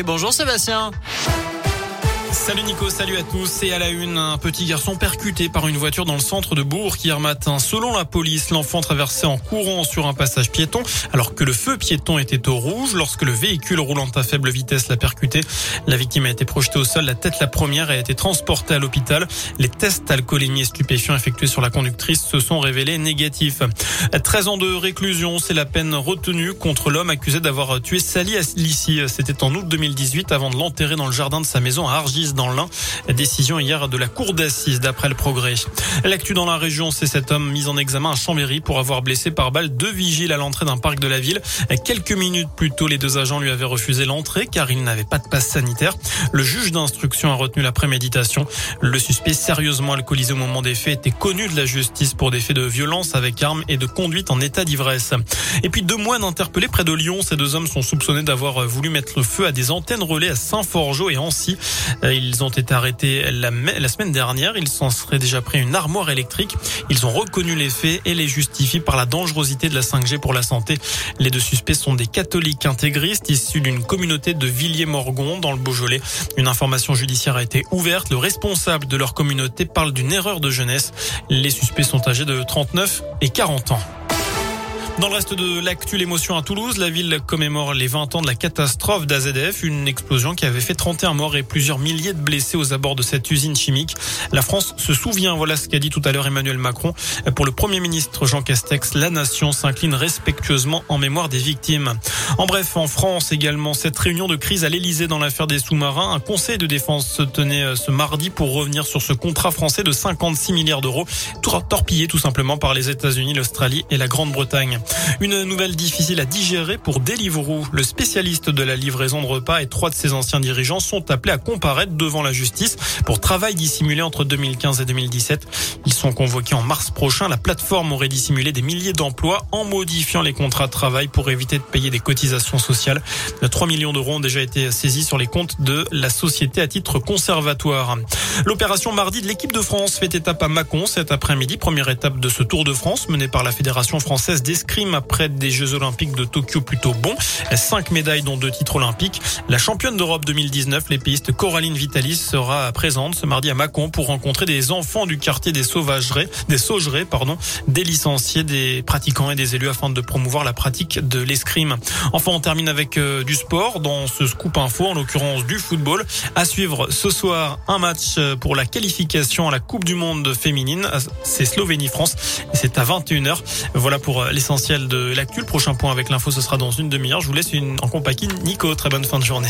Bonjour Sébastien. Salut Nico, salut à tous. Et à la une, un petit garçon percuté par une voiture dans le centre de Bourg hier matin. Selon la police, l'enfant traversait en courant sur un passage piéton alors que le feu piéton était au rouge lorsque le véhicule roulant à faible vitesse l'a percuté. La victime a été projetée au sol, la tête la première a été transportée à l'hôpital. Les tests alcoolémie et stupéfiants effectués sur la conductrice se sont révélés négatifs. 13 ans de réclusion, c'est la peine retenue contre l'homme accusé d'avoir tué Sally Lissi. C'était en août 2018 avant de l'enterrer dans le jardin de sa maison à Argis dans l'Ain. Décision hier de la cour d'assises d'après le progrès. L'actu dans la région, c'est cet homme mis en examen à Chambéry pour avoir blessé par balle deux vigiles à l'entrée d'un parc de la ville. Quelques minutes plus tôt, les deux agents lui avaient refusé l'entrée car il n'avait pas de passe sanitaire. Le juge d'instruction a retenu la préméditation. Le suspect sérieusement alcoolisé au moment des faits était connu de la justice pour des faits de violence avec armes et de conduite en état d'ivresse. Et puis deux moines interpellés près de Lyon. Ces deux hommes sont soupçonnés d'avoir voulu mettre le feu à des antennes relais à Saint-Forgeau et Ancy. Ils ont été arrêtés la, semaine dernière. Ils s'en seraient déjà pris une armoire électrique. Ils ont reconnu les faits et les justifient par la dangerosité de la 5G pour la santé. Les deux suspects sont des catholiques intégristes issus d'une communauté de Villiers-Morgon dans le Beaujolais. Une information judiciaire a été ouverte. Le responsable de leur communauté parle d'une erreur de jeunesse. Les suspects sont âgés de 39 et 40 ans. Dans le reste de l'actu, l'émotion à Toulouse, la ville commémore les 20 ans de la catastrophe d'AZF, une explosion qui avait fait 31 morts et plusieurs milliers de blessés aux abords de cette usine chimique. La France se souvient, voilà ce qu'a dit tout à l'heure Emmanuel Macron. Pour le Premier ministre Jean Castex, la nation s'incline respectueusement en mémoire des victimes. En bref, en France également, cette réunion de crise à l'Elysée dans l'affaire des sous-marins, un conseil de défense se tenait euh, ce mardi pour revenir sur ce contrat français de 56 milliards d'euros, torpillé tout simplement par les États-Unis, l'Australie et la Grande-Bretagne. Une nouvelle difficile à digérer pour Deliveroo. Le spécialiste de la livraison de repas et trois de ses anciens dirigeants sont appelés à comparaître devant la justice pour travail dissimulé entre 2015 et 2017. Ils sont convoqués en mars prochain. La plateforme aurait dissimulé des milliers d'emplois en modifiant les contrats de travail pour éviter de payer des cotisations sociales. 3 millions d'euros ont déjà été saisis sur les comptes de la société à titre conservatoire. L'opération mardi de l'équipe de France fait étape à Mâcon cet après-midi. Première étape de ce Tour de France mené par la Fédération française d'escrime après des Jeux Olympiques de Tokyo plutôt bons. Cinq médailles dont deux titres olympiques. La championne d'Europe 2019, l'épéiste Coraline Vitalis sera présente ce mardi à Mâcon pour rencontrer des enfants du quartier des sauvageries, des saugerets, pardon, des licenciés, des pratiquants et des élus afin de promouvoir la pratique de l'escrime. Enfin, on termine avec euh, du sport dans ce scoop info, en l'occurrence du football. À suivre ce soir un match euh, pour la qualification à la Coupe du Monde féminine. C'est Slovénie-France et c'est à 21h. Voilà pour euh, de l'actu. Le prochain point avec l'info, ce sera dans une demi-heure. Je vous laisse une, en compagnie Nico. Très bonne fin de journée.